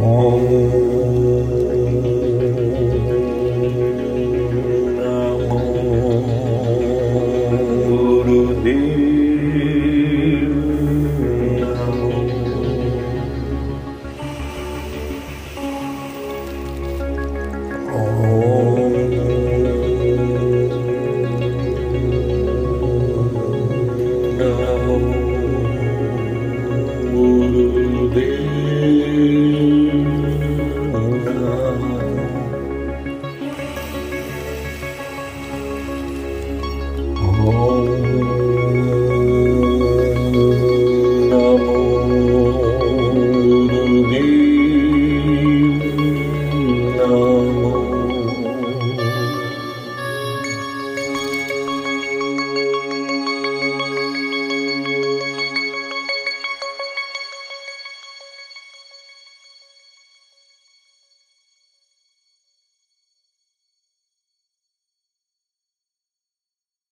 哦。在我